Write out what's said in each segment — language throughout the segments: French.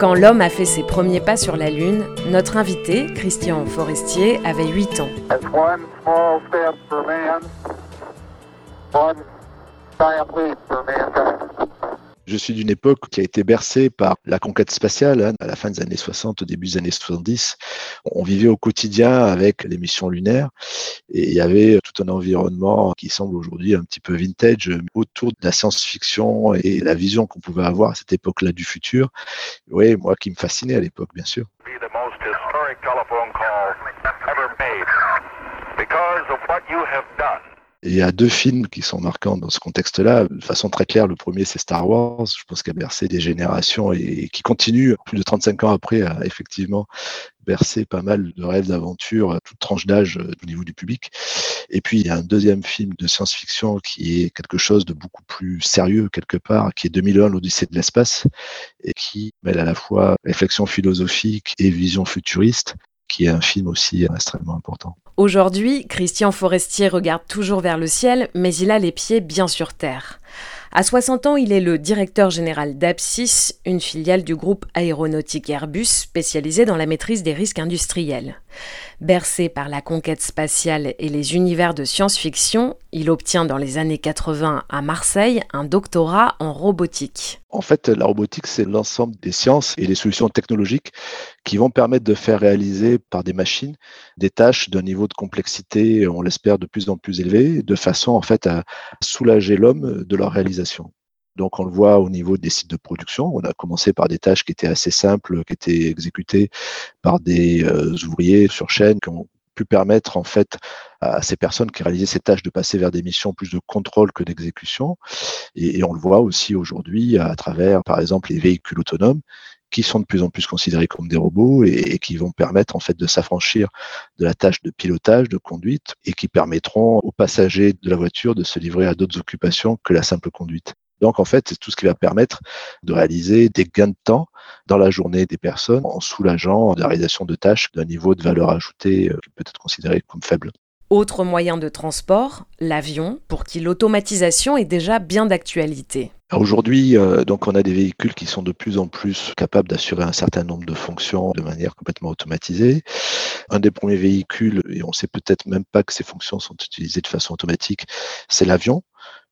Quand l'homme a fait ses premiers pas sur la Lune, notre invité, Christian Forestier, avait 8 ans. Je suis d'une époque qui a été bercée par la conquête spatiale, hein, à la fin des années 60, au début des années 70. On vivait au quotidien avec les missions lunaires et il y avait tout un environnement qui semble aujourd'hui un petit peu vintage autour de la science-fiction et la vision qu'on pouvait avoir à cette époque-là du futur. Oui, moi qui me fascinait à l'époque, bien sûr. Il y a deux films qui sont marquants dans ce contexte-là. De façon très claire, le premier, c'est Star Wars. Je pense qu'il a bercé des générations et qui continue, plus de 35 ans après, à effectivement bercer pas mal de rêves d'aventure, toute tranche d'âge euh, au niveau du public. Et puis, il y a un deuxième film de science-fiction qui est quelque chose de beaucoup plus sérieux, quelque part, qui est 2001, l'Odyssée de l'espace, et qui mêle à la fois réflexion philosophique et vision futuriste qui est un film aussi extrêmement important. Aujourd'hui, Christian Forestier regarde toujours vers le ciel, mais il a les pieds bien sur terre. À 60 ans, il est le directeur général d'Apsis, une filiale du groupe aéronautique Airbus spécialisé dans la maîtrise des risques industriels. Bercé par la conquête spatiale et les univers de science-fiction, il obtient dans les années 80 à Marseille un doctorat en robotique. En fait, la robotique, c'est l'ensemble des sciences et des solutions technologiques qui vont permettre de faire réaliser par des machines des tâches d'un niveau de complexité, on l'espère, de plus en plus élevé, de façon en fait à soulager l'homme de réalisation. Donc on le voit au niveau des sites de production. On a commencé par des tâches qui étaient assez simples, qui étaient exécutées par des euh, ouvriers sur chaîne, qui ont pu permettre en fait à ces personnes qui réalisaient ces tâches de passer vers des missions plus de contrôle que d'exécution. Et, on le voit aussi aujourd'hui à travers, par exemple, les véhicules autonomes qui sont de plus en plus considérés comme des robots et, qui vont permettre en fait de s'affranchir de la tâche de pilotage, de conduite et qui permettront aux passagers de la voiture de se livrer à d'autres occupations que la simple conduite. Donc en fait, c'est tout ce qui va permettre de réaliser des gains de temps dans la journée des personnes en soulageant la réalisation de tâches d'un niveau de valeur ajoutée euh, peut être considéré comme faible. Autre moyen de transport, l'avion, pour qui l'automatisation est déjà bien d'actualité. Aujourd'hui, euh, donc on a des véhicules qui sont de plus en plus capables d'assurer un certain nombre de fonctions de manière complètement automatisée. Un des premiers véhicules, et on sait peut-être même pas que ces fonctions sont utilisées de façon automatique, c'est l'avion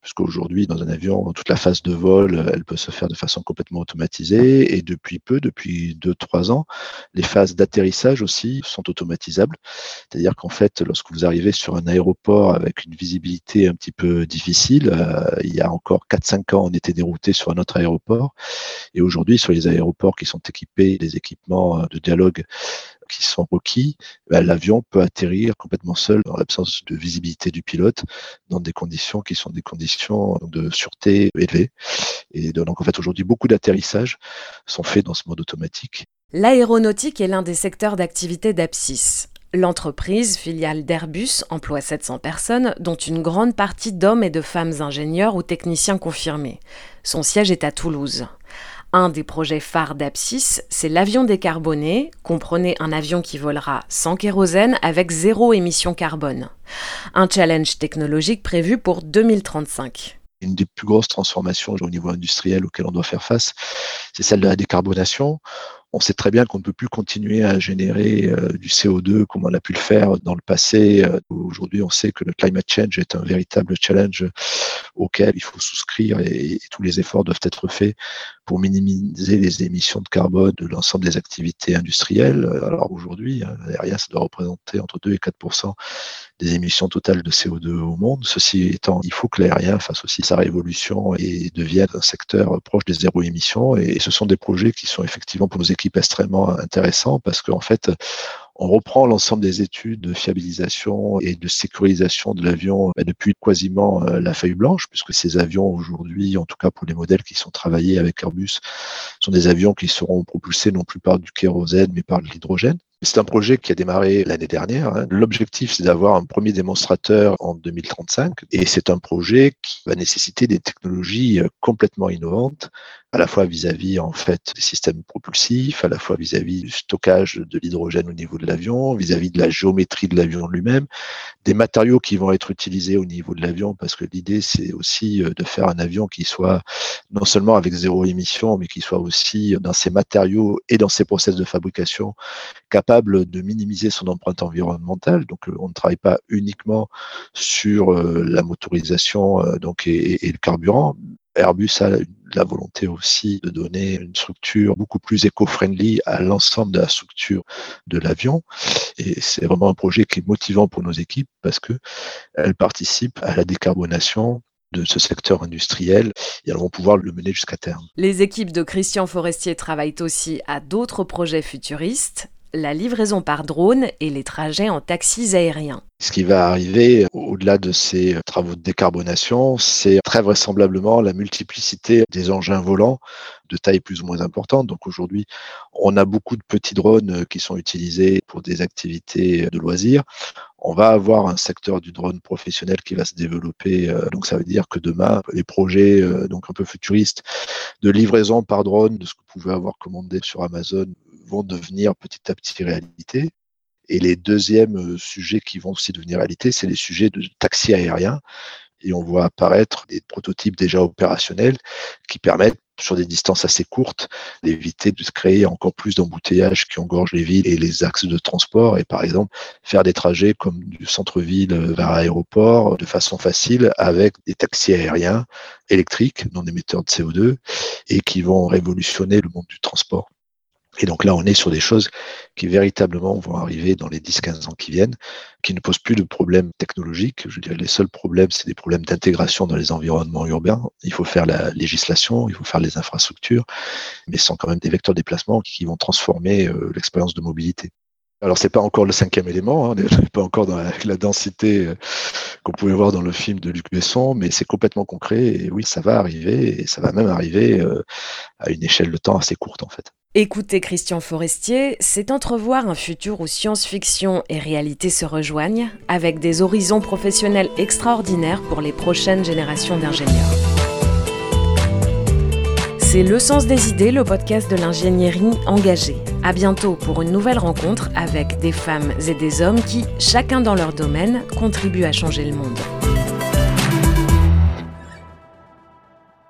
puisqu'aujourd'hui, dans un avion, toute la phase de vol, elle peut se faire de façon complètement automatisée. Et depuis peu, depuis deux, trois ans, les phases d'atterrissage aussi sont automatisables. C'est-à-dire qu'en fait, lorsque vous arrivez sur un aéroport avec une visibilité un petit peu difficile, euh, il y a encore 4-5 ans, on était dérouté sur un autre aéroport. Et aujourd'hui, sur les aéroports qui sont équipés des équipements de dialogue qui sont requis, ben, l'avion peut atterrir complètement seul dans l'absence de visibilité du pilote dans des conditions qui sont des conditions de sûreté élevées. Et donc en fait aujourd'hui beaucoup d'atterrissages sont faits dans ce mode automatique. L'aéronautique est l'un des secteurs d'activité d'Apsis. L'entreprise, filiale d'Airbus, emploie 700 personnes, dont une grande partie d'hommes et de femmes ingénieurs ou techniciens confirmés. Son siège est à Toulouse. Un des projets phares d'Apsis, c'est l'avion décarboné. Comprenez un avion qui volera sans kérosène avec zéro émission carbone. Un challenge technologique prévu pour 2035. Une des plus grosses transformations au niveau industriel auxquelles on doit faire face, c'est celle de la décarbonation on sait très bien qu'on ne peut plus continuer à générer euh, du CO2 comme on a pu le faire dans le passé. Euh, aujourd'hui, on sait que le climate change est un véritable challenge auquel il faut souscrire et, tous les efforts doivent être faits pour minimiser les émissions de carbone de l'ensemble des activités industrielles. Alors aujourd'hui, hein, l'aérien, ça doit représenter entre 2 et 4% des émissions totales de CO2 au monde. Ceci étant, il faut que l'aérien fasse aussi sa révolution et devienne un secteur proche des zéro émissions. Et ce sont des projets qui sont effectivement pour nos équipes extrêmement intéressants parce qu'en fait, on reprend l'ensemble des études de fiabilisation et de sécurisation de l'avion bah, depuis quasiment euh, la feuille blanche, puisque ces avions aujourd'hui, en tout cas pour les modèles qui sont travaillés avec Airbus, sont des avions qui seront propulsés non plus par du kérosène, mais par de l'hydrogène. C'est un projet qui a démarré l'année dernière. Hein. L'objectif, c'est d'avoir un premier démonstrateur en 2035. Et c'est un projet qui va nécessiter des technologies euh, complètement innovantes, à la fois vis-à-vis en fait des systèmes propulsifs, à la fois vis-à-vis du stockage de l'hydrogène au niveau de l'avion, vis-à-vis de la géométrie de l'avion lui-même, des matériaux qui vont être utilisés au niveau de l'avion, parce que l'idée, c'est aussi de faire un avion qui soit non seulement avec zéro émission, mais qui soit aussi dans ses matériaux et dans ses process de fabrication capable de minimiser son empreinte environnementale. Donc, on ne travaille pas uniquement sur la motorisation donc, et, et le carburant, Airbus a la volonté aussi de donner une structure beaucoup plus éco-friendly à l'ensemble de la structure de l'avion. Et c'est vraiment un projet qui est motivant pour nos équipes parce que elles participent à la décarbonation de ce secteur industriel et elles vont pouvoir le mener jusqu'à terme. Les équipes de Christian Forestier travaillent aussi à d'autres projets futuristes la livraison par drone et les trajets en taxis aériens. Ce qui va arriver au-delà de ces travaux de décarbonation, c'est très vraisemblablement la multiplicité des engins volants de taille plus ou moins importante. Donc aujourd'hui, on a beaucoup de petits drones qui sont utilisés pour des activités de loisirs. On va avoir un secteur du drone professionnel qui va se développer. Donc ça veut dire que demain, les projets donc un peu futuristes de livraison par drone de ce que vous pouvez avoir commandé sur Amazon vont devenir petit à petit réalité. Et les deuxièmes euh, sujets qui vont aussi devenir réalité, c'est les sujets de taxi aérien. Et on voit apparaître des prototypes déjà opérationnels qui permettent, sur des distances assez courtes, d'éviter de créer encore plus d'embouteillages qui engorgent les villes et les axes de transport. Et par exemple, faire des trajets comme du centre-ville vers l'aéroport de façon facile avec des taxis aériens électriques, non émetteurs de CO2, et qui vont révolutionner le monde du transport. Et donc là, on est sur des choses qui véritablement vont arriver dans les 10-15 ans qui viennent, qui ne posent plus de problèmes technologiques. Je dirais les seuls problèmes, c'est des problèmes d'intégration dans les environnements urbains. Il faut faire la législation, il faut faire les infrastructures, mais ce sont quand même des vecteurs de déplacement qui vont transformer euh, l'expérience de mobilité. Alors c'est pas encore le cinquième élément, hein, on n'est pas encore dans la, densité euh, qu'on pouvait voir dans le film de Luc Besson, mais c'est complètement concret et oui, ça va arriver et ça va même arriver euh, à une échelle de temps assez courte en fait. Écouter Christian Forestier, c'est entrevoir un futur où science-fiction et réalité se rejoignent, avec des horizons professionnels extraordinaires pour les prochaines générations d'ingénieurs. C'est Le Sens des idées, le podcast de l'ingénierie engagée. À bientôt pour une nouvelle rencontre avec des femmes et des hommes qui, chacun dans leur domaine, contribuent à changer le monde.